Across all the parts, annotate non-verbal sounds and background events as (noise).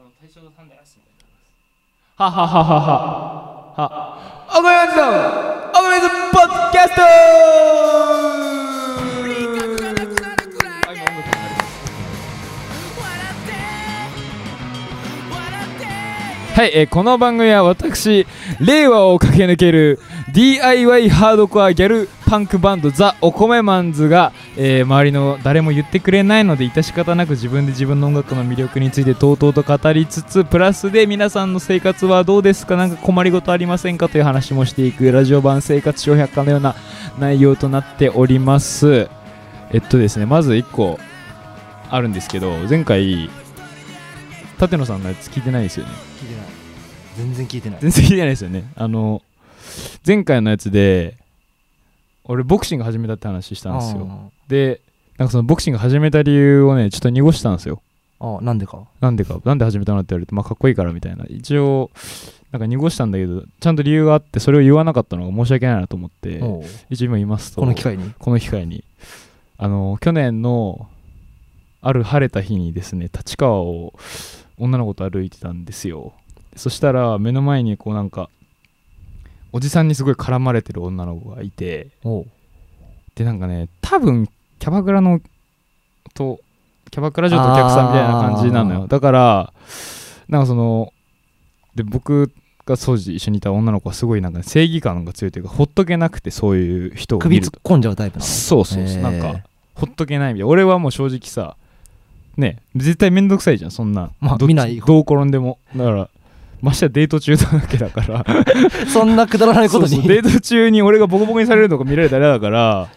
あの大正の3代足みたいなははははは。はおごやんさんおごやんさんポッドキャスト!はい、えーこの番組は私令和を駆け抜ける DIY ハードコアギャルパンクバンドザ・お米マンズが、えー周りの誰も言ってくれないので致し方なく自分で自分の音楽の魅力についてとうとうと語りつつプラスで皆さんの生活はどうですか？なんか困りごとありませんか？という話もしていくラジオ版生活小百科のような内容となっております。えっとですねまず1個あるんですけど前回舘野さんのやつ聞いてないですよね？聞いてない。全然聞いてない。全然聞いてないですよね。あの前回のやつで俺ボクシング始めたって話したんですよ。でなんかそのボクシング始めた理由をねちょっと濁したんですよ。あーあーなんでか？なんでか？なんで始めたのって言われてまあかっこいいからみたいな。一応なんか濁したんだけどちゃんと理由があってそれを言わなかったのが申し訳ないなと思って一応今言いますと。この機会に？この機会に。あの去年のある晴れた日にですね立川を女の子と歩いてたんですよ。そしたら目の前にこうなんかおじさんにすごい絡まれてる女の子がいてでなんかね多分キャバクラのとキャバクラ嬢とお客さんみたいな感じなのよ。だからなんかそので僕が当時一緒にいた女の子はすごいなんかね正義感が強いというかほっとけなくてそういう人を首突っ込んじゃうタイプなの。そうそうそう、なんかほっとけないみたい。な俺はもう正直さね絶対めんどくさいじゃんそんな、まあ見ないどう転んでも。だからましてやデート中なわけだから。(laughs) そんなくだらないことに。デート中に俺がボコボコにされるのが見られたら嫌だから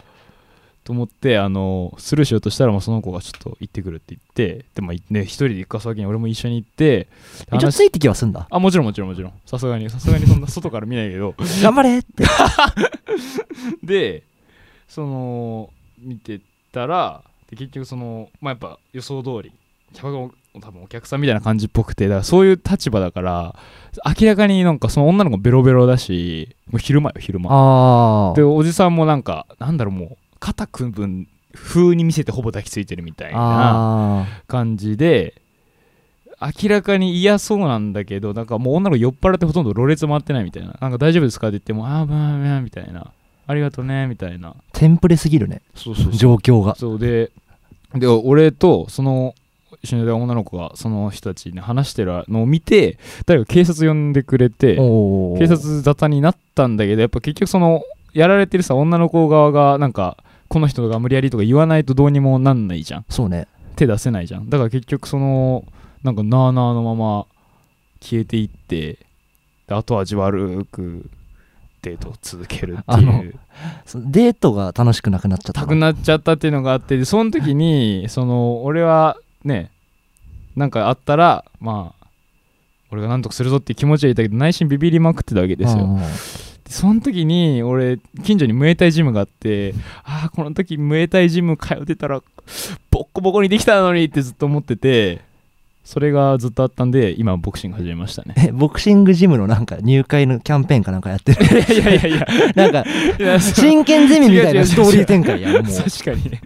と思ってあのスルーしようとしたらもうその子がちょっと行ってくるって言ってでもね一人で行かすわけに俺も一緒に行って話一応ついてきはすんだ。あもちろんもちろんもちろん。さすがにさすがにそんな (laughs) 外から見ないけど。頑張れって。(laughs) でその見てたらで結局そのまあやっぱ予想通りキャバ多分お客さんみたいな感じっぽくてだからそういう立場だから明らかになんかその女の子ベロベロだしもう昼間よ昼間。でおじさんもなんかなんだろうもう肩組む風に見せてほぼ抱きついてるみたいなあ感じで明らかに嫌そうなんだけどなんかもう女の子酔っ払ってほとんどろれつ回ってないみたいな。なんか大丈夫ですかって言ってもああまあまあみたいな。ありがとうねみたいな。ーテンプレすぎるね。そうそうそう。状況が。そうでで俺とその一緒にいた女の子がその人たちに話してるのを見て誰か警察呼んでくれて警察沙汰になったんだけどやっぱ結局そのやられてるさ女の子側がなんかこの人が無理やりとか言わないとどうにもなんないじゃん。そうね。手出せないじゃん。だから結局そのなんかなあなあのまま消えていってで後味悪くデートを続けるっていう。そデートが楽しくなくなっちゃったの。たくなっちゃったっていうのがあってでその時にその俺はねなんかあったらまあ俺が何とかするぞっていう気持ちはいたけど内心ビビりまくってたわけですよ。その時に俺近所にムエタイジムがあってああこの時ムエタイジム通ってたらボッコボコにできたのにってずっと思っててそれがずっとあったんで今ボクシング始めましたね。えボクシングジムのなんか入会のキャンペーンかなんかやってる。(laughs) いやいやいや。なんか真剣ゼミみたいなストーリー展開やんもう。(laughs) 確かにね。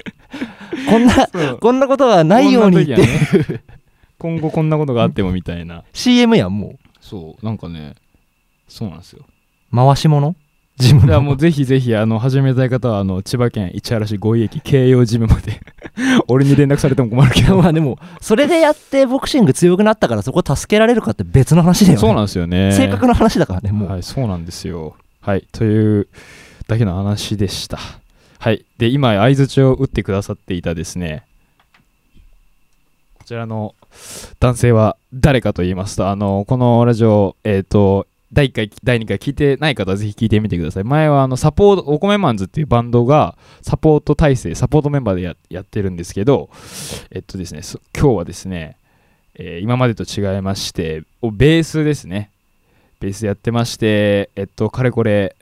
こんなこんなことはないようにって今後こんなことがあってもみたいな。(laughs) CM やんもそうなんかねそうなんですよ。う回し物？ジムの。もうぜひぜひあの始めたい方はあの千葉県市原市五井駅京葉ジムまで。(laughs) 俺に連絡されても困るけど。まあでもそれでやってボクシング強くなったからそこ助けられるかって別の話だよね。そうなんですよね。性格の話だからねもう、はいそうなんですよ。はいというだけの話でした。はいで今相づちを打ってくださっていたですねこちらの男性は誰かと言いますとあのこのラジオえっ、と第1回第2回聞いてない方はぜひ聞いてみてください。前はあのサポートお米マンズっていうバンドがサポート体制サポートメンバーでややってるんですけどえっとですねそ今日はですね、えー今までと違いましておベースですね。ベースやってましてえっとかれこれ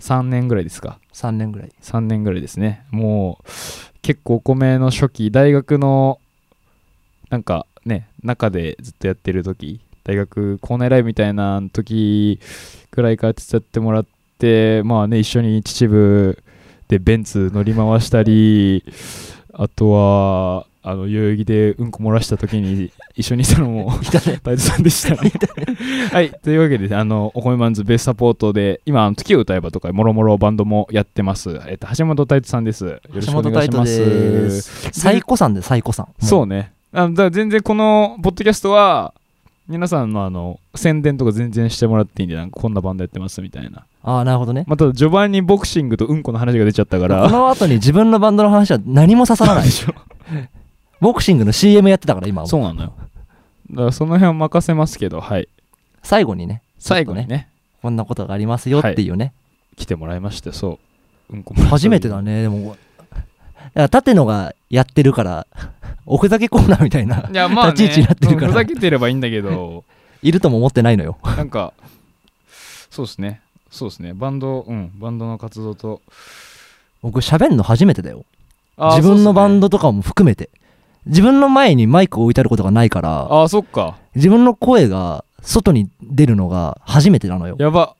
3年ぐらいですか。3年ぐらい。3年ぐらいですね。もう結構お米の初期大学のなんかね中でずっとやってる時大学校内ライブみたいな時くらいから手伝ってもらってまあね一緒に秩父でベンツ乗り回したりあとはあの代々木でうんこ漏らした時に一緒にいたのも (laughs) いたね。大豆さんでした。(laughs) ね。はいというわけであのお米マンズベースサポートで今あの月を歌えばとかもろもろバンドもやってます、えっと、橋本太一さんです。よろしくお願いします。橋本太一です。サイコさんでサイコさん。そうねあのだ全然このポッドキャストは皆さんのあの宣伝とか全然してもらっていいんでなんかこんなバンドやってますみたいな。ああなるほどね。まあ、ただ序盤にボクシングとうんこの話が出ちゃったかこらの後に自分のバンドの話は何も刺さらない。でしょ。ボクシングの CM やってたから今は。そうなのよ。だからその辺は任せますけどはい。最後にね。最後にね。こんなことがありますよっていうね、来てもらいましてそう。うんこ初めてだねでも。いや舘野がやってるからおふざけコーナーみたいないやまあ、ね、立ち位置になってるから。うんふざけてればいいんだけど。いるとも思ってないのよ。なんかそうですね。そうですね。バンドうん。バンドの活動と。僕喋るの初めてだよ。自分のバンドとかも含めて。自分の前にマイクを置いてあることがないから。あーそっか。自分の声が外に出るのが初めてなのよ。やば。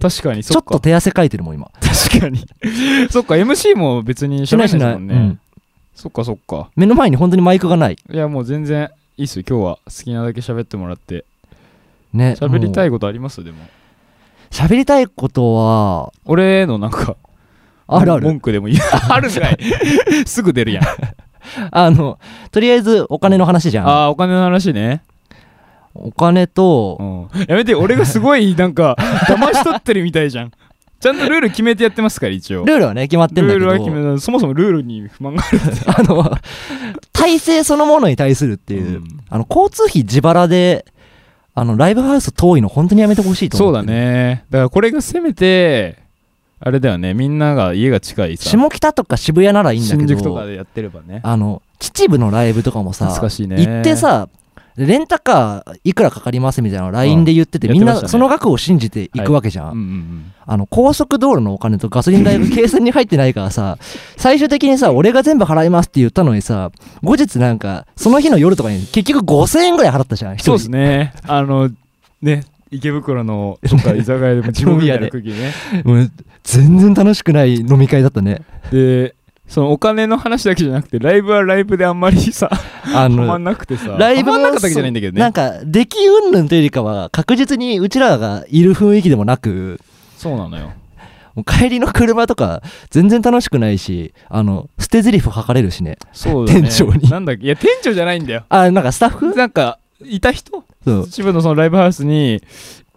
確かにちょそっと手汗かいてるもん今。確かに。そっか MC も別にしないしない、喋んないですもんね、うんそっかそっか。目の前に本当にマイクがない。いやもう全然いいっすよ。今日は好きなだけ喋ってもらって。ね喋りたいいことあります？でも。喋りたいことは。俺のなんかあるある。文句でもいい。(laughs) あるんかい。(laughs) すぐ出るやん。(laughs) あのとりあえずお金の話じゃん。ああお金の話ね。お金とうん。やめて俺がすごいなんか騙し取ってるみたいじゃんちゃんとルール決めてやってますから一応。ルールはね決まってんだけど。ルールは決めたそもそもルールに不満がある。(laughs) あの体制そのものに対するっていう、うん。あの交通費自腹であのライブハウス遠いの本当にやめてほしいとそうだ思ってるね。だからこれがせめてあれだよね。みんなが家が近いさ。下北とか渋谷ならいいんだけ新宿とかどでやってればね。あの秩父のライブとかもさ懐かしいね。行ってさレンタカーいくらかかりますみたいなの LINE で言ってて、みんなその額を信じていくわけじゃん、あの高速道路のお金とガソリン代が計算に入ってないからさ最終的にさ俺が全部払いますって言ったのにさ後日なんかその日の夜とかに結局5000円ぐらい払ったじゃんそうですね。あのね池袋のどっか居酒屋でも地獄みたいな空気ね。(laughs) 全然楽しくない飲み会だったね。でそのお金の話だけじゃなくてライブはライブであんまりさあハマのんなくてさ。ライブもハマんなかったわけじゃないんだけどね。なんか出来云々というよりかは確実にうちらがいる雰囲気でもなくそうなのよ。もう帰りの車とか全然楽しくないしあの捨て台詞吐かれるしね。そうだね。店長に。なんだっけ？いや店長じゃないんだよ。あなんかスタッフ？なんかいた人？そう。秩父のそのライブハウスに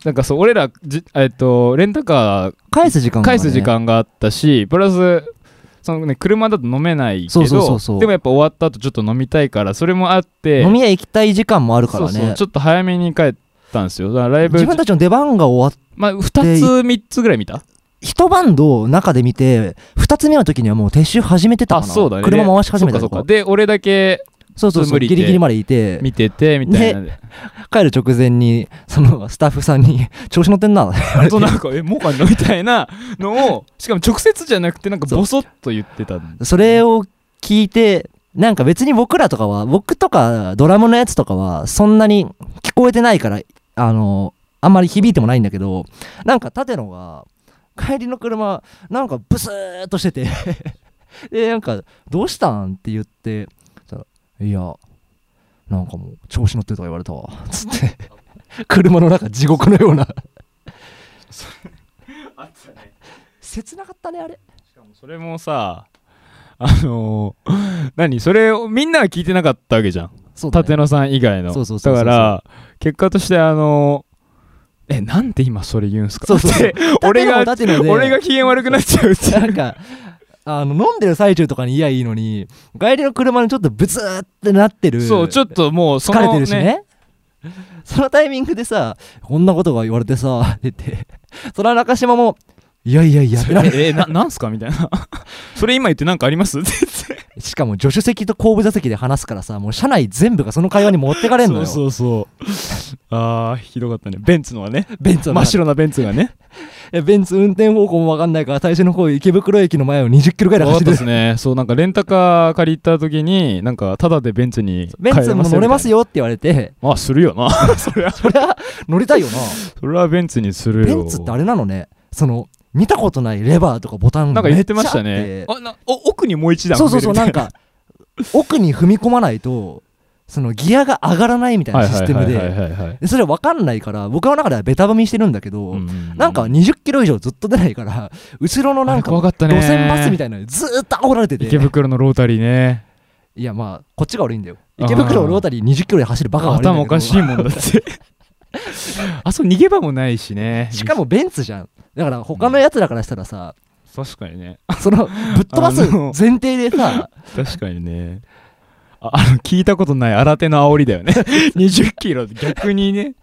なんかそう俺らじえっとレンタカ返す時間ね、返す時間があったしプラスそのね車だと飲めないけそうそうそうどでもやっぱ終わった後ちょっと飲みたいからそれもあって飲み屋行きたい時間もあるからね。ちょっと早めに帰ったんですよ。だからライブ自分たちの出番が終わっまあ2つ3つぐらい見た？一バンド中で見て二つ目の時にはもう撤収始めてたかな。あそうだね。車回し始めたとか。で俺だけそうそうそうギリギリまでいて。見ててみたいなで。帰る直前にそのスタッフさんに (laughs) 調子乗ってんなとなんかえもうかんの？みたいなのを (laughs) しかも直接じゃなくてなんかボソッと言ってたんそれを聞いてなんか別に僕らとかは僕とかドラムのやつとかはそんなに聞こえてないからあのあんまり響いてもないんだけどなんか舘野が帰りの車なんかブスーっとしてて。(laughs) でなんか「どうしたん?」って言っていやなんかもう調子乗ってるとか言われたわ。つって。車の中地獄のような。切なかったねあれ。しかもそれもさあのー何？それをみんなは聞いてなかったわけじゃん。そうだね。舘野さん以外の。そうそうそうそうだから結果としてあのーえなんで今それ言うんすか？そうそう俺が俺が機嫌悪くなっちゃうってなんかあの飲んでる最中とかに言やいいのに帰りの車にちょっとブツーってなってる。そうちょっともうそ疲れてのるしね。そのタイミングでさこんなことが言われてさって言って。そら中島もいやいやいやえななんすか？みたいな。それ今言ってなんかあります？って言ってしかも助手席と後部座席で話すからさもう車内全部がその会話に持ってかれんのよ。そうそうそう。あーひどかったね。ベンツのはね。ベンツは真っ白なベンツがね。(laughs) えベンツ運転方向も分かんないから最初の方池袋駅の前を20キロぐらい走ってる。ですね。そうなんかレンタカー借りた時になんかタダでベンツにベンツも乗れますよよって言われて。まあするよな。(laughs) そりゃそりゃ乗りたいよな。それはベンツにするよ。ベンツってあれなのね。その見たことないレバーとかボタンなんか言ってましたね。あなお奥にもう一段そうそうそうないんか (laughs) 奥に踏み込まないとそのギアが上がらないみたいなシステムで。それ分かんないから僕の中ではベタ踏みしてるんだけど、うんなんか20キロ以上ずっと出ないから後ろのなんか路線バスみたいなのにずーっと煽られてて。池袋のロータリーね。いやまあこっちが悪いんだよ。池袋のロータリー20キロで走るバカが悪いんだ頭おかしいもんだって。(laughs) あそう逃げ場もないしね。しかもベンツじゃんだから他のやつらからしたらさ、確かにね。そのぶっ飛ばす前提でさ (laughs) 確かにね。あ (laughs) あの聞いたことない新手の煽りだよね。(laughs) 20キロ。で逆にね。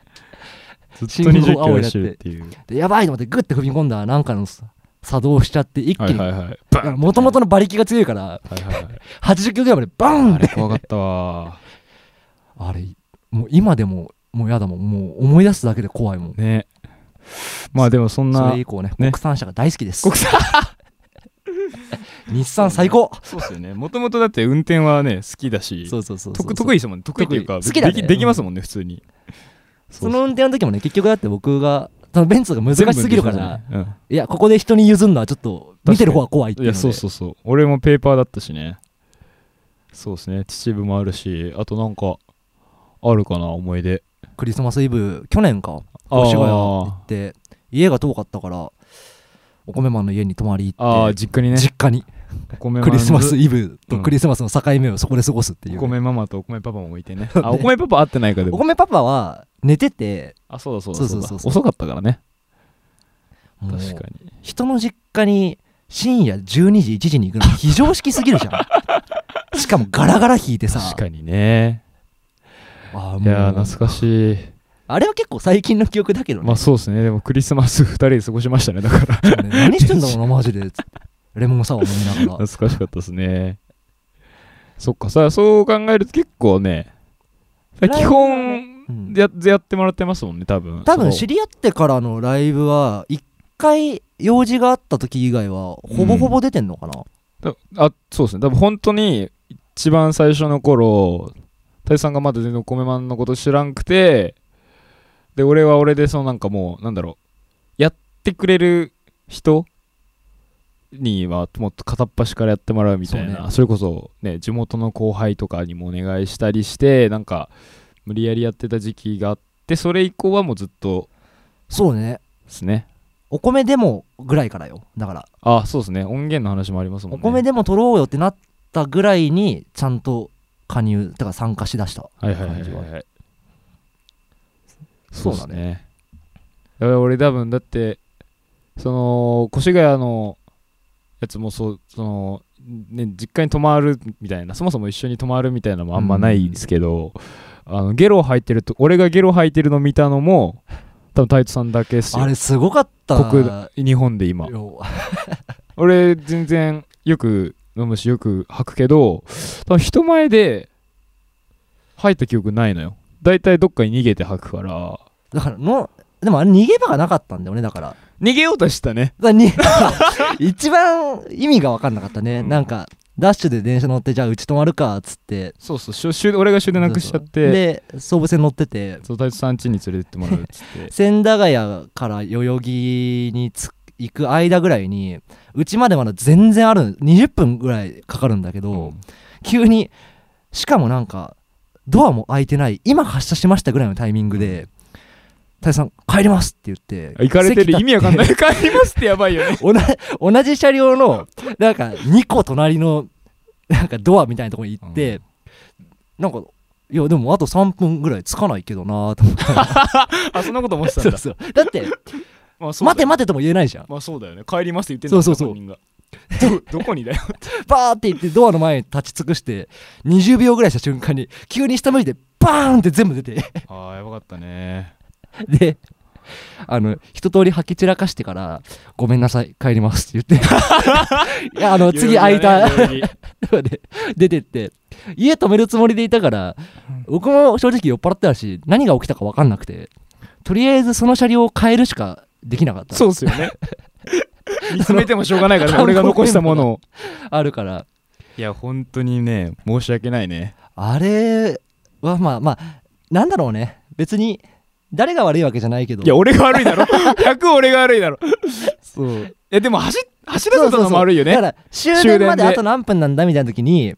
ずっと20キロ走るって。いう。でやばいと思ってグッて踏み込んだらなんかのさ作動しちゃって一気に。もともとの馬力が強いから。はいはいはい。80キロぐらいまでバーンあって。れ怖かったわ。あれもう今でももうやだもん。もう思い出すだけで怖いもん。ねまあでもそんそなれ以降ねね。国産車が大好きです。国産。日産最高。そうっすよね。もともとだって運転はね好きだしそうそうそうそう得得意ですもんね。得意っていうか好きだね。できできますもんね普通に。その運転の時もね結局だって僕がそのベンツが難しすぎるから。全部でいやここで人に譲るのはちょっと見てる方が怖いっていやそうそうそう。俺もペーパーだったしね。そうですね。秩父もあるしあとなんかあるかな思い出。クリスマスイブ去年か。あ越谷行ーって家が遠かったからお米マンの家に泊まりあ行ってー実家にね。実家に。クリスマスイブとうん。クリスマスの境目をそこで過ごすっていう、お米ママとお米パパもいてね。(laughs) あお米パパ会ってないかでも。お米パパは寝てて。あそうだそうだそうだ。遅かったからね。もう確かに。人の実家に深夜12時1時に行くの非常識すぎるじゃん。(laughs) しかもガラガラ引いてさ。確かにね。あーいやーもう懐かしいあれは結構最近の記憶だけどね,まあそうですね。でもクリスマス2人で過ごしましたね。だから。ね何してんだろうなマジで。レモンサワー飲みながら。懐かしかったですね。そっか。さそう考えると結構ね基本ややってもらってますもんね多分。多分そ知り合ってからのライブは1回用事があった時以外はほぼほぼ出てんのかな、のあそうですね。多分本当に一番最初の頃太一さんがまだ全然お米マンのこと知らんくてで俺は俺でそのなんかもうなんだろうやってくれる人にはもっと片っ端からやってもらうみたいなそそれこそね地元の後輩とかにもお願いしたりしてなんか無理やりやってた時期があってそれ以降はもうずっとそうね。ですね。お米でもぐらいからよだから。あそうですね。音源の話もありますもんね。お米でも取ろうよってなったぐらいにちゃんと加入だから参加しだしたはいはいはいはいそうだね。俺多分だってその越谷のやつもそうそのね実家に泊まるみたいなそもそも一緒に泊まるみたいなのもあんまないですけど、あのゲロ吐いてると俺がゲロ吐いてるの見たのも多分タイトさんだけっすよ。あれすごかった。国日本で今。よ。(laughs) 俺全然よく飲むしよく吐くけど多分人前で吐いた記憶ないのよだいたいどっかに逃げて吐くから。だからのでもあれ逃げ場がなかったんだよねだから。逃げようとしたね。だに (laughs) 一番意味が分かんなかったね、うん。なんかダッシュで電車乗ってじゃあうち泊まるかっつって。そうそうしゅ終俺が終電なくしちゃって。で総武線乗ってて。そう太一さん家に連れてってもらうっつって。(laughs) 千駄ヶ谷から代々木につ行く間ぐらいにうちまでまだ全然ある20分ぐらいかかるんだけど、うん。急にしかもなんかドアも開いてない今発車しましたぐらいのタイミングで「太一さん帰ります」って言って行かれてる？意味わかんない。い (laughs) 帰りますってやばいよね。(laughs) 同じ車両のなんか2個隣のなんかドアみたいなところに行って、なんかいやでもあと3分ぐらいつかないけどなと思って。(laughs) あそんなこと思ってたんだ。そうそう。だってまあ待て待てとも言えないじゃん。まあそうだよね。帰りますって言ってんだそうそうそうど (laughs) どこにだよ。バーって行ってドアの前に立ち尽くして20秒ぐらいした瞬間に急に下向いてバーンって全部出て。ああやばかったね。であの一通り吐き散らかしてから「ごめんなさい帰ります」って言って。(laughs) いやあの次空いた。で出てって家止めるつもりでいたから僕も正直酔っ払ってたし何が起きたか分かんなくてとりあえずその車両を変えるしかできなかった。そうっすよね見つめてもしょうがないからね。(laughs) 俺が残したものを。あるから。いや本当にね申し訳ないね。あれはまあまあなんだろうね。別に誰が悪いわけじゃないけど。いや俺が悪いだろ。(laughs) 100俺が悪いだろ。そう。いやでも走走らせたのも悪いよね。だから終電まであと何分なんだみたいな時に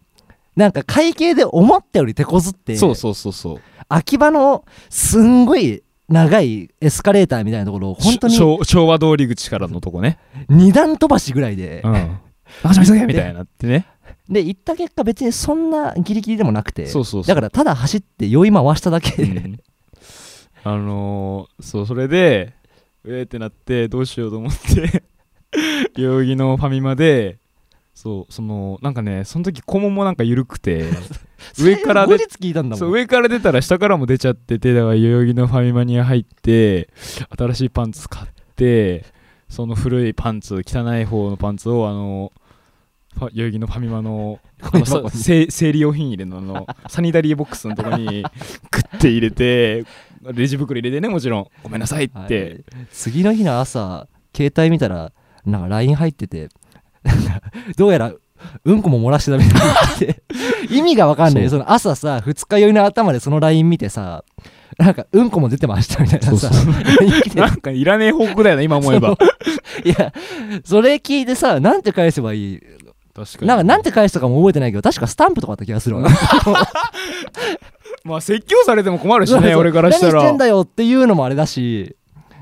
なんか会計で思ったより手こずってそうそうそうそう。秋葉のすんごい長いエスカレーターみたいなところを本当に昭和通り口からのとこね。二段飛ばしぐらいで、うん。あ急げみたいになってね。(laughs) で行った結果別にそんなギリギリでもなくてそうそうそう。だからただ走って酔い回しただけで、うん。あのー、そうそれでえーってなってどうしようと思って (laughs) 代々木のファミマでそうそのなんかねその時肛門もなんか緩くて上から後で上から出たら下からも出ちゃっててだから代々木のファミマに入って新しいパンツ買ってその古いパンツ汚い方のパンツをあの代々木のファミマのあの生理用品入れのあのサニタリーボックスのとこにグッて入れてレジ袋入れてねもちろんごめんなさいって、はい次の日の朝携帯見たらなんか LINE 入っててどうやらうんこも漏らしてたみたいになって意味がわかんないそその朝さ二日酔いの頭でその LINE 見てさなんかうんこも出てましたみたいなさ。なんかいらねえ報告だよね今思えば。いやそれ聞いてさなんて返せばいい？確かに。なんかなんて返したかも覚えてないけど確かスタンプとかだった気がするわ。(laughs) まあ説教されても困るしね俺からしたら。何してんだよっていうのもあれだし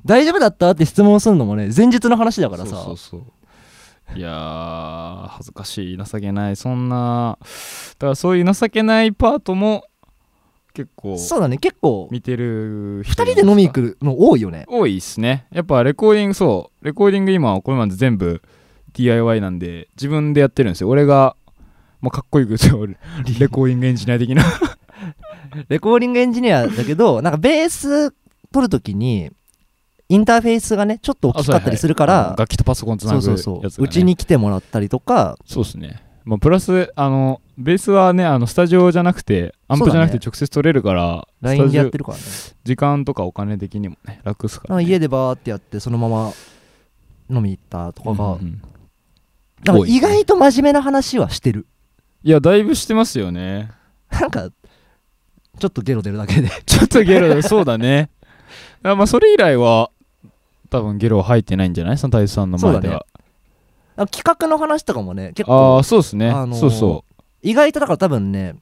大丈夫だったって質問するのもね前日の話だからさ。そうそうそういやー恥ずかしい情けない。そんなだからそういう情けないパートも結構そうだね。結構見てる2人で飲み行くの多いよね。多いっすね。やっぱレコーディングそう。レコーディング今これまで全部 DIY なんで自分でやってるんですよ。俺がもうかっこいいことレコーディングエンジニア的な。(laughs) レコーディングエンジニアだけどなんかベース取るときにインターフェースがねちょっと大きかったりするから楽器とパソコンつなぐそうそうやつがねそううちに来てもらったりとかそうですね。まあ、プラス、あの、ベースはね、あの、スタジオじゃなくて、アンプじゃなくて直接取れるから、ラインでやってる。るからね時間とかお金的にもね、楽っすから、ね。家でバーってやってそのまま飲み行ったとかが、うんうんだか意外と真面目な話はしてるいや、だいぶしてますよね。なんかちょっとゲロ出るだけでちょっとゲロ、そうだね。あまあ、それ以来は、多分ゲロは入ってないんじゃない？その大地さんの前では。なんか企画の話とかもね結あ構あ、そうですね。あのーそうそ意外とだから多分ね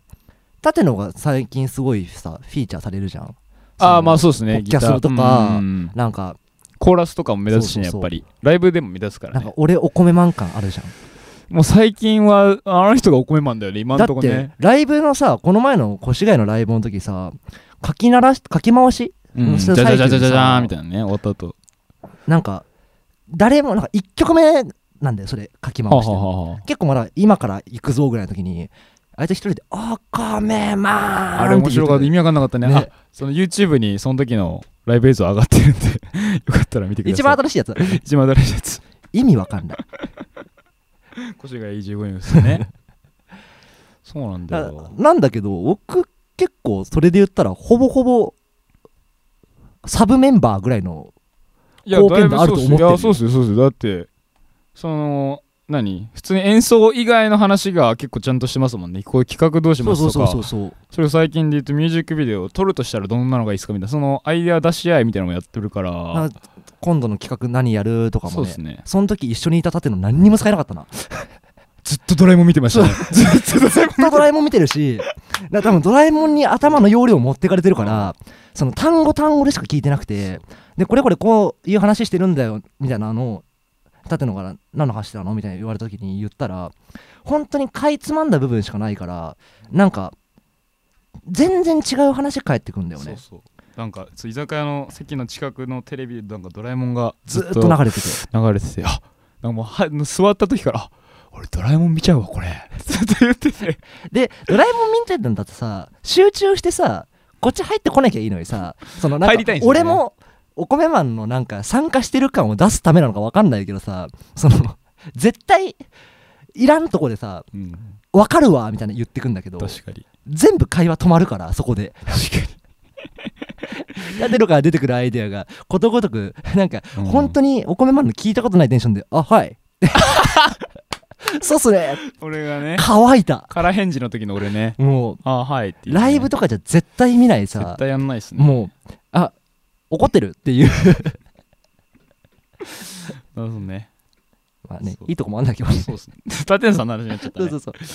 縦のが最近すごいさフィーチャーされるじゃんう。ああ、まあそそうですね。キャストとかなんかコーラスとかも目立つしね、やっぱり。ライブでも目立つからねなんか。俺お米マン感あるじゃんもう最近は、あの人がお米マンだよね、今だってんとこね。ライブのさこの前の越谷のライブの時さ書き鳴らし書き回しうん、じゃじゃじゃじゃじゃじゃみたいなね、終わった後。なんか誰もなんか1曲目なんだよそれ書き回して。結構まだ今から行くぞぐらいの時にあいつ一人で「お米マン!」あれ面白かった。意味味わかんなかったね。ね。あその YouTube にその時のライブ映像上がってるんで (laughs) よかったら見てください。一番新しいやつ一番新しいやつ。意味わかんない。腰がいい15円ですよね。(laughs) そうなんだあよ。なんだけど僕結構それで言ったらほぼほぼサブメンバーぐらいの貢献度あると思ってるだいやそうっすよそうっすよ。だってその何？普通に演奏以外の話が結構ちゃんとしてますもんね。こういう企画どうしますとか。それを最近で言うとミュージックビデオを撮るとしたらどんなのがいいですかみたいな。そのアイデア出し合いみたいなのもやってるから。な今度の企画何やるとかもね。そね。その時一緒にいた盾の何にも使えなかったな。(laughs) ずっとドラえもん見てましたね。ずっとドラえもん見てるし。多分ドラえもんに頭の容量持ってかれてるからその単語単語でしか聞いてなくてでこれこれこういう話してるんだよみたいなのを舘野から何の話してたの？みたいに言われた時に言ったら本当にかいつまんだ部分しかないからなんか全然違う話返ってくんだよね。そうそう。なんか居酒屋の席の近くのテレビでなんかドラえもんがずずっと流れてて。流れててあなんかもうは座った時からあ俺ドラえもん見ちゃうわこれ。ずっと言っててでドラえもん見てるんだってさ集中してさこっち入ってこなきゃいいのにさそのなんか俺もお米マンのなんか参加してる感を出すためなのか分かんないけどさその (laughs) 絶対いらんとこでさうん。分かるわみたいな言ってくんだけど確かに。全部会話止まるからそこで。確か (laughs) やってるから出てくるアイデアが。ことごとくなんかに本当ににお米マンの聞いたことないテンションで「あはい (laughs) (laughs) そうっすね。俺がね乾いた。空返事の時の俺ねもうあはいね。ライブとかじゃ絶対見ないさ。絶対やんないっすね。もうあ怒ってる？っていう。なるほどね。まあねいいとこもあんだけどねそうっすね。舘野さんの話になっちゃったね。そうそうそう。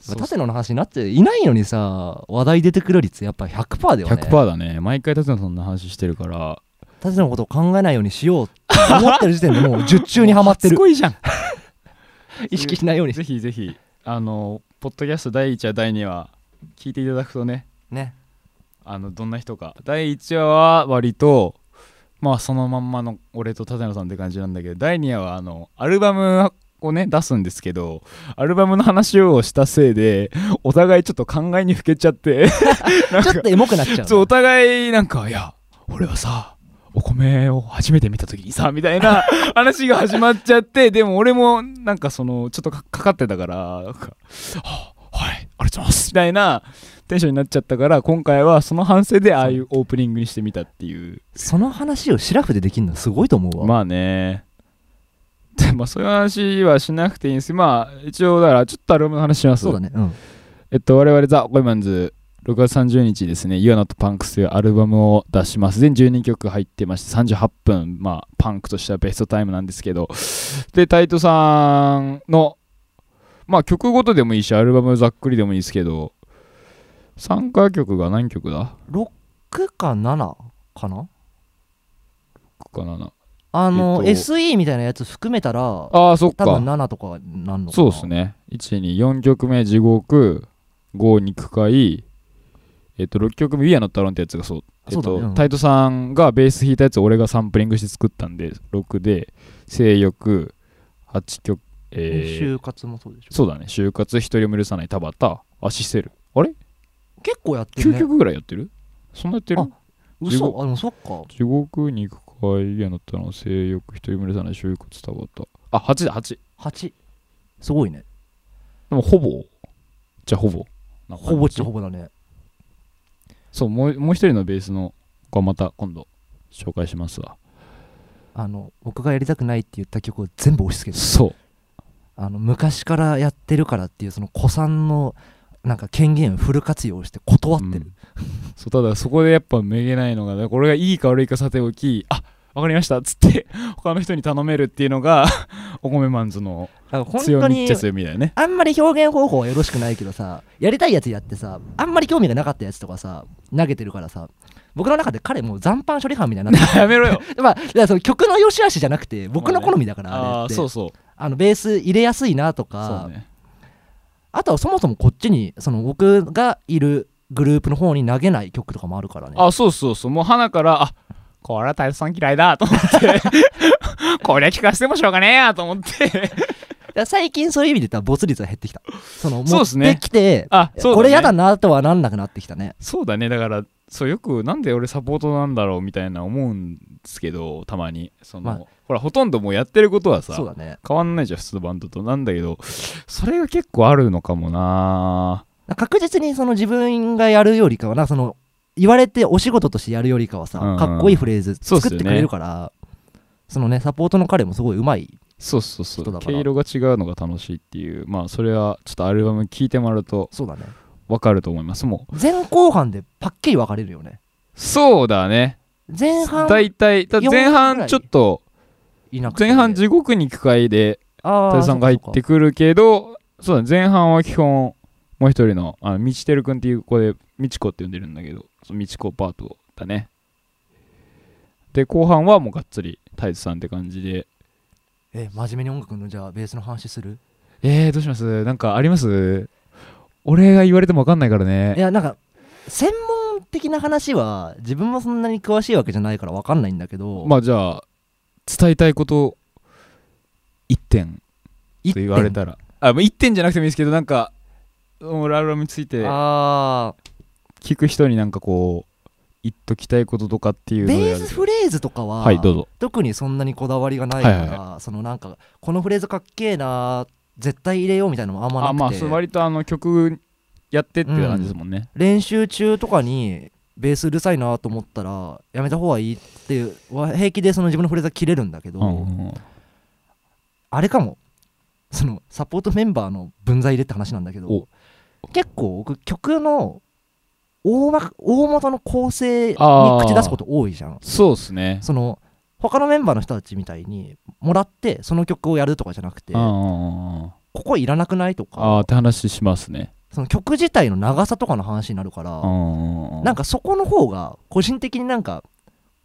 そう縦野の話になっていないのにさ話題出てくる率やっぱ100%だよね。100%だね。毎回舘野さんの話してるから。縦野のことを考えないようにしようって思ってる時点でもう術中にはまってる。(laughs) すごいじゃん (laughs) 意識しないように。ぜひぜひあのポッドキャスト第1話第2話聞いていただくとねね。あのどんな人か。第1話は割とまあそのまんまの俺と舘野さんって感じなんだけど第2話はあのアルバムをね出すんですけどアルバムの話をしたせいでお互いちょっと考えにふけちゃって。(laughs) ちょっとエモくなっちゃうそうお互いなんかいや俺はさお米を初めて見た時にさみたいな (laughs) 話が始まっちゃってでも俺もなんかそのちょっとかかかってたからなんかはあはいありがとうございますみたいなテンションになっちゃったから今回はその反省でああいうオープニングにしてみたっていう。その話をシラフでできるのすごいと思うわ、まあね。でまあそういう話はしなくていいんです。けどまあ一応だからちょっとアルバムの話します。そうだね。うん。えっと、我々ザ・ゴイマンズ6月30日ですね、You are not Punks というアルバムを出します。全12曲入ってまして、38分、まあ、パンクとしてはベストタイムなんですけど、で、タイトさんの、まあ、曲ごとでもいいし、アルバムざっくりでもいいですけど、参加曲が何曲だ？6か7かな？かななあの、えっと SE みたいなやつ含めたらああ、そっ多分か。7とかなんのかな？そうですね。1、2、4曲目、地獄、5、肉塊、えっと、6曲目、We are not alone ってやつがそう。えっとタイトさんがベース弾いたやつを俺がサンプリングして作ったんで、6で、性欲、8曲、えー、就活もそうでしょそうだね。就活、一人も許さない、田畑、アシセル。あれ？結構やってる ?9 ね曲ぐらいやってる？そんなやってる？あ嘘あでもそっか地獄、肉塊、We are not alone、性欲、一人も許さない、就活、田畑。あ、8だ、8。8すごいねでも、ほぼ、じゃあほぼ。ほぼっちゃほぼだねそうもうもう一人のベースの子はまた今度紹介しますわ。あの僕がやりたくないって言った曲を全部押し付けて。そう。あの昔からやってるからっていうその古参のなんか権限をフル活用して断ってる、うん。そうただそこでやっぱめげないのがこれがいいか悪いかさておきあわかりました。っつって他の人に頼めるっていうのが (laughs) お米マンズの強みっちゃ強みだよね。あんまり表現方法はよろしくないけどさやりたいやつやってさあんまり興味がなかったやつとかさ投げてるからさ僕の中で彼もう残飯処理班みたいになって (laughs) やめろよ。る (laughs) まあその曲の良し悪しじゃなくて僕の好みだからあれあそうそう。あのベース入れやすいなとそか、あとはそもそもこっちにその僕がいるグループの方に投げない曲とかもあるからね。あそうそうそう。もう鼻からあこれは太イさん嫌いだと思って。(laughs) こりゃ聞かせてもしょうがねえやと思って。(laughs) 最近そういう意味で言ったらボツ率は減ってきた。その持っそうっすね。てきて、あね。これやだなとはなんなくなってきたね。そうだね。だからそうよくなんで俺サポートなんだろうみたいな思うんですけどたまに。その、まあ。ほらほとんどもうやってることはさそうだね。変わんないじゃん普通のバンドと。なんだけどそれが結構あるのかもな。確実にその自分がやるよりかはなその言われてお仕事としてやるよりかはさ、うんうんかっこいいフレーズ作ってくれるからそのねサポートの彼もすごいうまいそうそうそう。毛色が違うのが楽しいっていう。まあそれはちょっとアルバム聴いてもらうとそうだね。分かると思います。もう。前後半でパッキリ分かれるよね。そうだね。前半大体だ前半いちょっと前半地獄に行く回であータイさんが入ってくるけどそうだね。前半は基本もう一人のあのみちてるくんっていう子でみちこって呼んでるんだけどそのみちこパートだね。で後半はもうがっつりタイツさんって感じで。え真面目に音楽のじゃあベースの話する？えー、どうします？なんかあります？俺が言われても分かんないからいねやなんか専門的な話は自分もそんなに詳しいわけじゃないから分かんないんだけど。まあじゃあ伝えたいこと1点。と言われたら。あ1点じゃなくてもいいですけどなんか俺アルバムについて。あ聞く人になんかこう言っときたいこととかっていうーベースフレーズとかは、はいどうぞ。特にそんなにこだわりがないから、はいはいそのなんかこのフレーズかっけえな絶対入れようみたいなのもあんまなくて。あまあそれ割とあの曲やってっていう感じですもんね、練習中とかにベースうるさいなと思ったらやめた方がいいっていうは平気でその自分のフレーズは切れるんだけど、うんうんうん。あれかも。そのサポートメンバーの分際入れって話なんだけどお。結構僕曲の大ま大元の構成に口出すこと多いじゃん。そうっすね。その他のメンバーの人たちみたいにもらってその曲をやるとかじゃなくてここいらなくないとああかって話しますね。その曲自体の長さとかの話になるからうんなんかそこの方が個人的になんか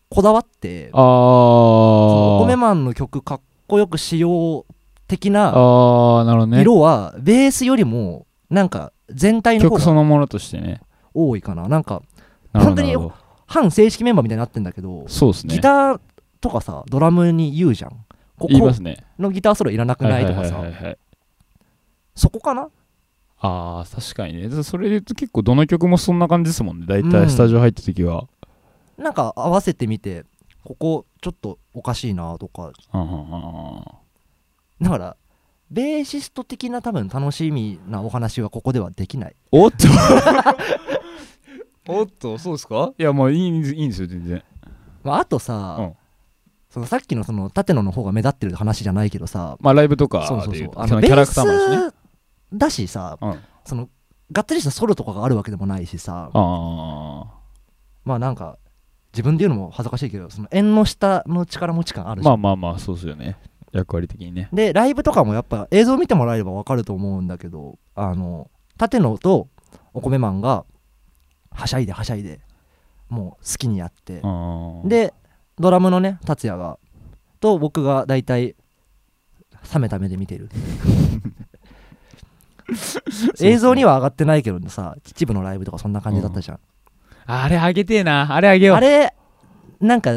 こだわってあお米ーマンの曲かっこよくしよう的な色はベースよりもなんか全体の方曲そがのものとしてね多いかな。なんか本当に反正式メンバーみたいになってんだけどそうですね。ギターとかさドラムに言うじゃん。ここのギターソロいらなくないとかはいさそこかな？ああ確かにね。でそれで言うと結構どの曲もそんな感じですもんね。大うん。体スタジオ入った時は、なんか合わせてみてここちょっとおかしいなとか。うんうんうんうん。だからベーシスト的な多分楽しみなお話はここではできない。おっと。(laughs) おっとそうですか？いやもういいんですいいんですよ全然。まあ、あとさ、うん。そのさっきのその舘野の方が目立ってる話じゃないけどさまあライブとかそうそうそう。あのキャラクターもあるしね。スだしさうん。そのがっつりしたソロとかがあるわけでもないしさあまあなんか自分で言うのも恥ずかしいけどその縁の下の力持ち感ああるじゃんまあまあまあそうですよね役割的にね。でライブとかもやっぱ映像見てもらえれば分かると思うんだけどあの舘野とお米マンがはしゃいではしゃいでもう好きにやって。でドラムのね達也がと僕が大体冷めた目で見てる。(laughs) (laughs) 映像には上がってないけどさ秩父のライブとかそんな感じだったじゃん、あれあげてえな。あれあげよう。あれなんか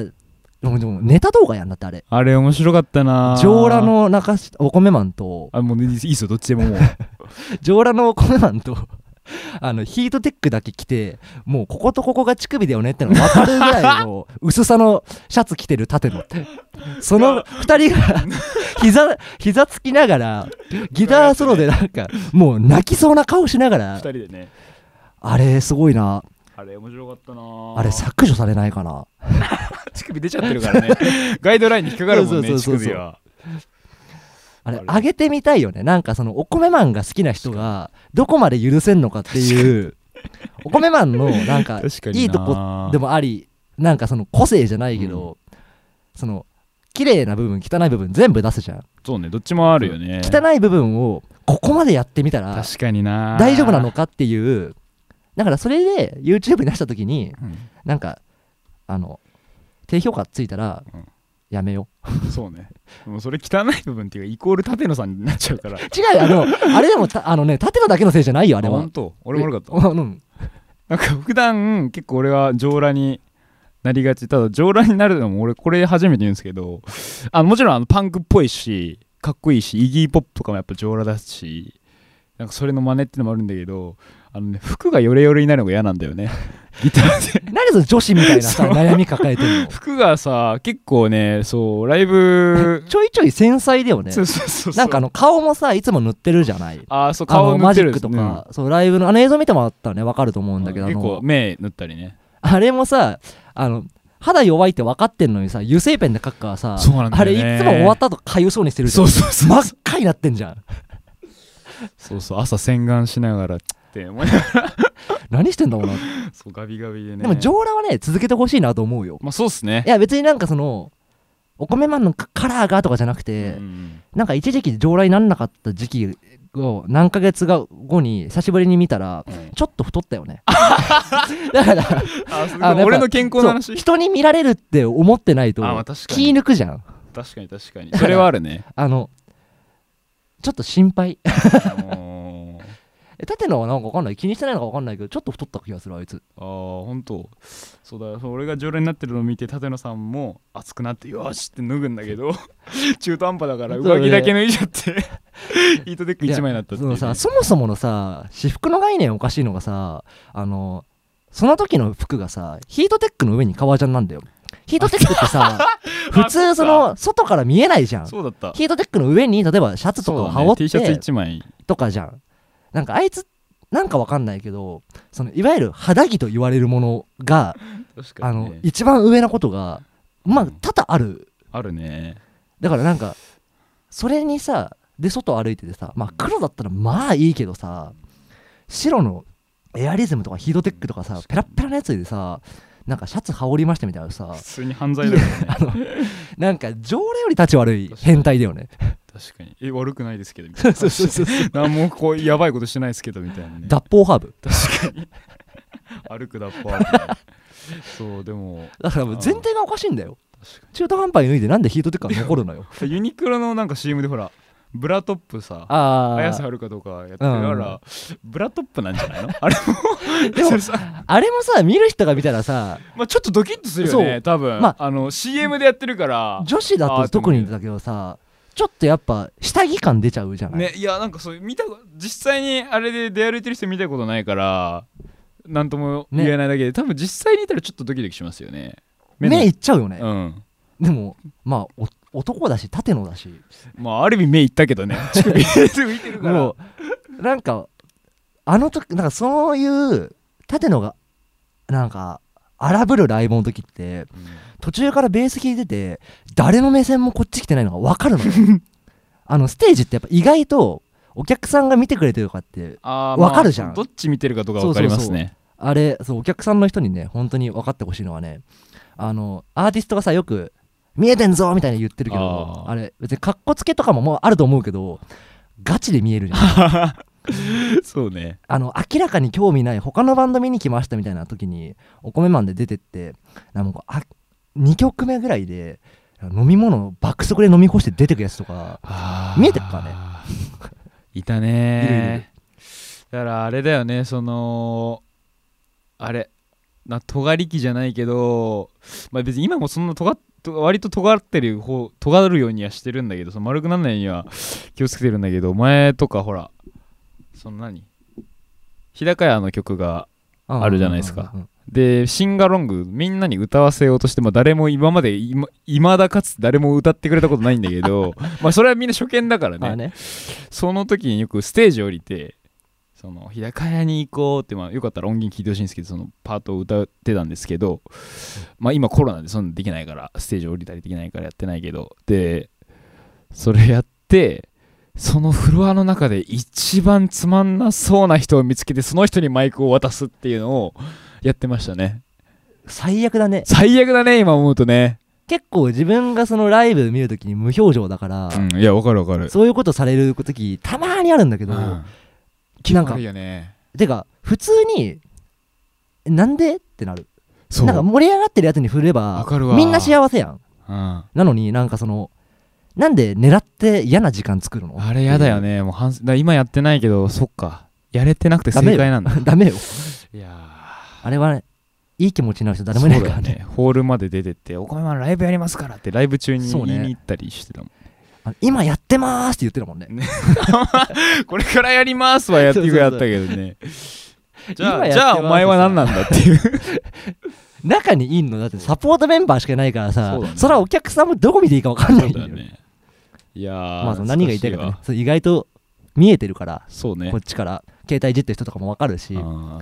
でもでもネタ動画やんだってあれ。あれ面白かったな。上裸の中しお米マンとあもういいっすよどっちでももう。(laughs) 上裸のお米マンと (laughs) あのヒートテックだけ着てもうこことここが乳首だよねってのが分かるぐらいの (laughs) 薄さのシャツ着てる縦の。その2人が膝膝つきながらギターソロでなんかもう泣きそうな顔しなが二ら人でね。あれすごいな。あれ面白かったな。あれ削除されないかな乳首出ちゃってるからね。(laughs) ガイドラインに引っかかるもんねそうそうそうそう。乳首は。あれ上げてみたいよね。なんかそのお米マンが好きな人がどこまで許せんのかっていうお米マンのなんかいいとこでもありなんかその個性じゃないけど、その綺麗な部分汚い部分全部出すじゃん。そうねどっちもあるよね。汚い部分をここまでやってみたら確かにな。大丈夫なのかっていう。だからそれで YouTube に出した時にうん。なんかあの低評価ついたらうん。やめよそうね。でもそれ汚い部分っていうかイコール舘野さんになっちゃうから。う (laughs) 違うよあのあれでもたあのね縦のだけのせいじゃないよあれは。本当？俺も悪かった？うん。たなんか普段結構俺は上裸になりがち。ただ上裸になるのも俺これ初めて言うんですけどあのもちろんあのパンクっぽいしかっこいいしイギーポップとかもやっぱ上裸だしなんかそれの真似ってのもあるんだけどあのね服がヨレヨレになるのが嫌なんだよね何その女子みたいなさ悩み抱えてるの？服がさ結構ねそうライブ (laughs) ちょいちょい繊細だよね。そうそうそうなんかあの顔もさいつも塗ってるじゃない。あーそうあのマジッ顔塗ってるクとか、そうライブのあの映像見てもらったらね分かると思うんだけど、あ結構の目塗ったりね。あれもさあの肌弱いって分かってんのにさ油性ペンで描くからさそうなんだあれいつも終わった後かゆそうにしてるじゃん。そうそうそう。真っ赤になってんじゃん。そうそう朝洗顔しながらって思いながら。(laughs) 何してんだろうな、そうガビガビでね。でも上裸はね続けてほしいなと思うよ。まあそうっすね。いや別になんかそのお米マンのカカラーがとかじゃなくて、うんなんか一時期上裸になんなかった時期を何ヶ月が後に久しぶりに見たらうん。ちょっと太ったよね。(laughs) だからあすごい。あやっぱ俺の健康の話？人に見られるって思ってないと気に。抜くじゃん。確かに確かに。それはあるね。あのちょっと心配。もうえ縦のはなんか分かんない。気にしてないのか分かんないけどちょっと太った気がするあいつ。ああ本当そうだ俺が常連になってるのを見て舘野さんも熱くなってよしって脱ぐんだけど (laughs) 中途半端だから上着だけ脱いじゃってヒートテック1枚になったっていう。ねそのさそもそものさ私服の概念おかしいのがさあのその時の服がさヒートテックの上に革ジャンなんだよ。ヒートテックってさ (laughs) 普通その外から見えないじゃん。そうだった。ヒートテックの上に例えばシャツとかを羽織っ T シャツて1枚。とかじゃんなんかあいつなんかわかんないけどそのいわゆる肌着と言われるものがあの一番上なことがまあうん。多々ある。あるね。だからなんかそれにさで外歩いててさまあ黒だったらまあいいけどさ白のエアリズムとかヒートテックとかさペラッペラなやつでさなんかシャツ羽織りましたみたいなさ。普通に犯罪だよね。(laughs) あのなんか条例より立ち悪い変態だよね確かに。え悪くないですけどみたいな。(laughs) そうそうそう何もこうやばいことしてないですけどみたいなね。脱法ハーブ。確かに。(laughs) 歩くだっぽーそうでも。だからもう前提がおかしいんだよ。中途半端に脱いでなんでヒートテックが残るのよ。に (laughs) ユニクロのなんか CM でほらブラトップさああ綾瀬はるかとかやってるうん。からブラトップなんじゃないの？あれも。でもあれもさ見る人が見たらさまあちょっとドキッとするよね多分。まあの CM でやってるから。女子だと特にだけどさちょっとやっぱ下着感出ちゃうじゃない、ねいやなんかそう見た実際にあれで出歩いてる人見たことないからなんとも言えないだけで、多分実際にいたらちょっとドキドキしますよね。目のいっちゃうよね、うん。でもまあお男だし縦のだし。まあある意味目いったけどね。(laughs) 乳首浮いてるから。もうなんかあの時なんかそういう縦のがなんか荒ぶるライブの時ってうん。途中からベース弾いてて誰の目線もこっち来てないのが分かるのよ。(laughs) あのステージってやっぱ意外とお客さんが見てくれてるかってあーわかるじゃん。まあどっち見てるかとか分かりますね。あれそうお客さんの人にね本当に分かってほしいのはねあのアーティストがさよく見えてんぞみたいに言ってるけどあれ別にかっこつけとかももうあると思うけどガチで見えるじゃん (laughs) (laughs) そうね。あの明らかに興味ない他のバンド見に来ましたみたいな時にお米マンで出てってなんかあ2曲目ぐらいで飲み物を爆速で飲み干して出てくやつとか見えてるかね。いたね。だからあれだよねそのあれな尖り気じゃないけど、まあ、別に今もそんな尖っ割と尖ってる方尖るようにはしてるんだけどその丸くならないようには気をつけてるんだけど前とかほらその何？日高屋の曲があるじゃないですか。うんうんうんでシンガロングみんなに歌わせようとしても誰も今までいま未だかつて誰も歌ってくれたことないんだけど (laughs) まあそれはみんな初見だからね。まあね。その時によくステージ降りてその日高屋に行こうって、まあ、よかったら音源聞いてほしいんですけどそのパートを歌ってたんですけど、まあ、今コロナでそんなできないからステージ降りたりできないからやってないけどでそれやってそのフロアの中で一番つまんなそうな人を見つけてその人にマイクを渡すっていうのをやってましたね。最悪だね。最悪だね今思うとね。結構自分がそのライブ見るときに無表情だから、うんいやわかるわかる。そういうことされるときたまーにあるんだけど、うん。なんか悪いよね。てか普通になんでってなる。そう。なんか盛り上がってるやつに振ればわかるわ。みんな幸せやん。うん。なのになんかそのなんで狙って嫌な時間作るの？あれやだよね。もう反省だ今やってないけどそっか。やれてなくて正解なんだ。(laughs) ダメよ。いやあれはねいい気持ちになる人ー誰もいないからね。ね。ホールまで出てって「お米マンライブやりますから」ってライブ中に言いに行ったりしてたもん、あ今やってまーすって言ってるもんね。(laughs) これからやりますはやってくれやったけどね。(laughs) じゃあじゃあお前は何なんだっていう。中にいんの？だってサポートメンバーしかいないからさそね。それはお客さんもどこ見ていいか分かんないんだよねいやーまあその何が言いたいかねそう意外と見えてるからわそうね。こっちから。携帯いじってる人とかも分かるし。だかあ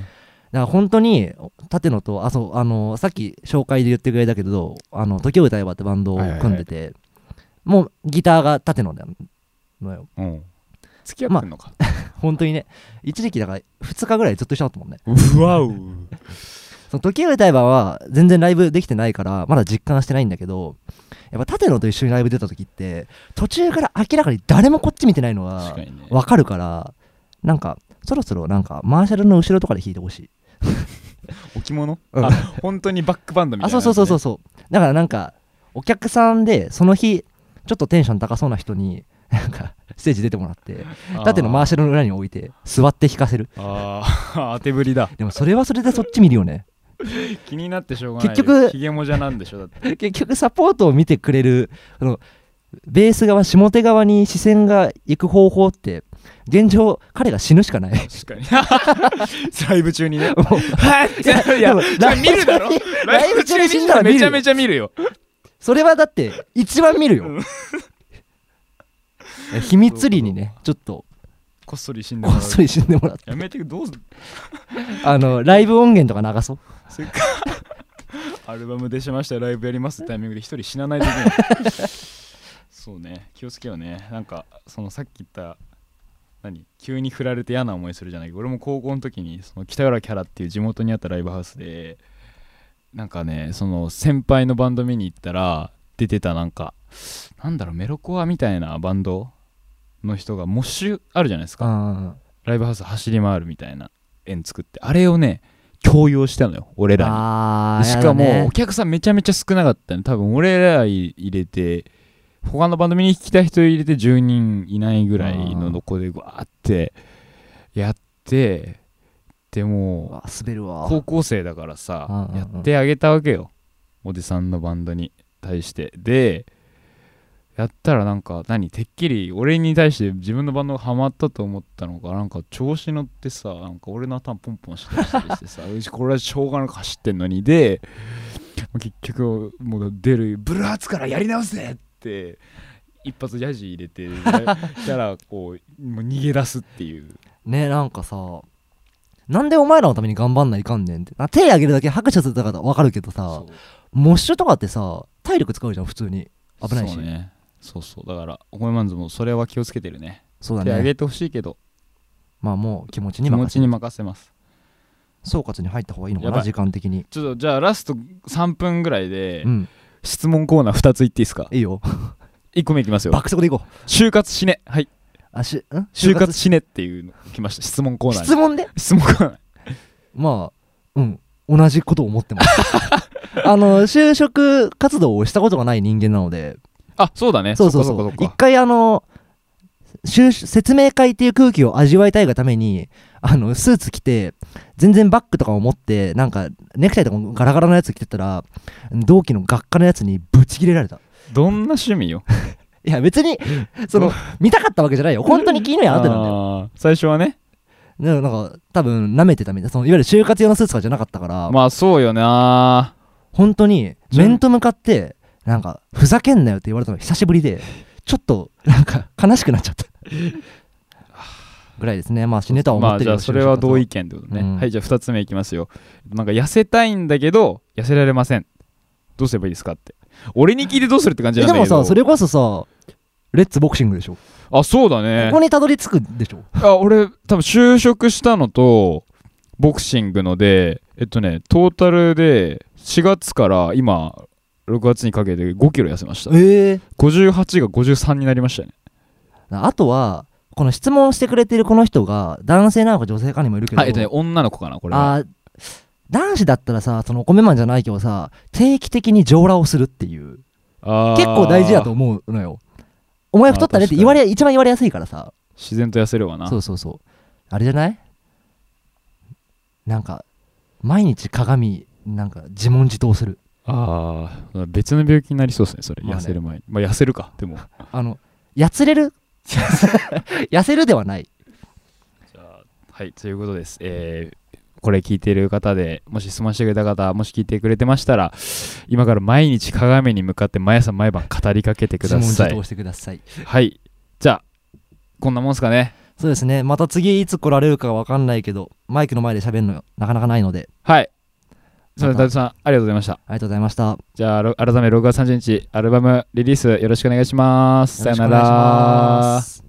ら本当に立野とあそうあのさっき紹介で言ってくれたけどあの時を歌えばってバンドを組んでてもうギターが立野だのよ。ーうん。付き合ってんのか、(laughs) 本当にね。一時期だから2日ぐらいずっと一緒だったもんね。うわ (laughs) うその時を歌えばは全然ライブできてないからまだ実感してないんだけどやっぱ立野と一緒にライブ出た時って途中から明らかに誰もこっち見てないのが確かにね。分かるからなんかそろそろなんかマーシャルの後ろとかで弾いてほしい。(laughs) 置物、うん。あ本当にバックバンドみたいなね、あそうそうそうそう。そうだからなんかお客さんでその日ちょっとテンション高そうな人になんかステージ出てもらって縦のマーシャルの裏に置いて座って弾かせる。あー (laughs) 当てぶりだ。でもそれはそれでそっち見るよね (laughs) 気になってしょうがない結局ヒゲモジャなんでしょだって。(laughs) 結局サポートを見てくれるそのベース側下手側に視線が行く方法って現状彼が死ぬしかない。確かに。(laughs) ライブ中にね。もうはい。いや見るだろ？ライブ中に死んだら見るよ。めちゃめちゃ見るよ。それはだって一番見るよ。うん。秘密裏にねちょっと。こっそり死んでもらう。こっそり死んでもらって。やめてどうすあのライブ音源とか流そうそれか。アルバム出しました。ライブやりますタイミングで一人死なないといけない。そうね。気をつけようね。なんかそのさっき言った何？急に振られて嫌な思いするじゃない？けど俺も高校の時にその北浦キャラっていう地元にあったライブハウスでなんかねその先輩のバンド見に行ったら出てたなんかなんだろうメロコアみたいなバンドの人がモッシュあるじゃないですか。うんライブハウス走り回るみたいな円作ってあれをね強要したのよ俺らに。しかもね。お客さんめちゃめちゃ少なかったね多分俺ら入れて他のバンド見に来た人入れて10人いないぐらいのとこでわーってやってでうもわ滑るわ。高校生だからさやってあげたわけよ。おじさんのバンドに対して。でやったらなんか何？てっきり俺に対して自分のバンドがハマったと思ったのがなんか調子乗ってさなんか俺の頭ポンポンしてたりしてさ (laughs) うちこれはしょうがなく走ってんのに。で結局もう出るブルーハーツからやり直せって一発ヤジ入れてしたらこうもう逃げ出すっていう。ねなんかさなんでお前らのために頑張んないかんねんって。な手挙げるだけ拍手するだから分かるけどさモッシュとかってさ体力使うじゃん普通に。危ないし。ねそうそう。だからお米マンズもそれは気をつけてるね。そうだね。手上げてほしいけど。まあもう気持ち気に任せ持ちに任せます。総括に入った方がいいのかやばない。時間的に。ちょっとじゃあラスト3分ぐらいでうん。質問コーナー2つ言っていいですか？いいよ。1個目いきますよ。爆速でいこう。就活しね。はい。あしん？就活しねっていうの来ました。質問コーナーに。質問で？質問コーナーまあうん。同じことを思ってます。(laughs) あの就職活動をしたことがない人間なのであそうだね。そうそうそう。一回あの就説明会っていう空気を味わいたいがためにあのスーツ着て全然バッグとかを持ってなんかネクタイとかもガラガラのやつ着てたら同期の学科のやつにブチ切れられた。どんな趣味よ？(laughs) いや別にその見たかったわけじゃないよ。本当に気になってたんだよ。最初はね。なんか多分舐めてたみたいな。そのいわゆる就活用のスーツとかじゃなかったから、まあそうよな。本当に面と向かってなんかふざけんなよって言われたのが久しぶりでちょっとなんか悲しくなっちゃった。ぐらいですね。まあ死ねとは思まあってるよじゃあそれは同意就見ってことね、うん。はいじゃあ2つ目いきますよ。なんか痩せたいんだけど痩せられません。どうすればいいですかって。俺に聞いてどうするって感じ活なんだけど。えでもさそれこそさレッツボクシングでしょ、あそうだね。ここにたどり着くでしょ？あ俺多分就職したのとボクシングのでえっとねトータルで4月から今6月にかけて5キロ痩せました。ええ58が53になりましたね。あとはこの質問してくれてるこの人が男性なのか女性かにもいるけど、あえっとね女の子かなこれは。あー男子だったらさそのお米マンじゃないけどさ定期的に上裸をするっていう。結構大事だと思うのよ。お前太ったねって言われ一番言われやすいからさ。自然と痩せるわな。そうそうそう。あれじゃない？なんか毎日鏡なんか自問自答するああ別の病気になりそうですねそれ、まあね。痩せる前に。まあ痩せるかでも。(laughs) あのやつれる？(laughs) 痩せるではない。はいということです。えーこれ聞いている方でもし質問してくれた方もし聞いてくれてましたら今から毎日鏡に向かって毎朝毎晩語りかけてく自ださい。問自答してください。はい。じゃあこんなもんすかね。そうですね。また次いつ来られるかわかんないけどマイクの前で喋るのなかなかないので。はいそれでは伊また達さんありがとうございました。ありがとうございました。じゃあろ改め6月30日アルバムリリースよろしくお願いします。さよなら。す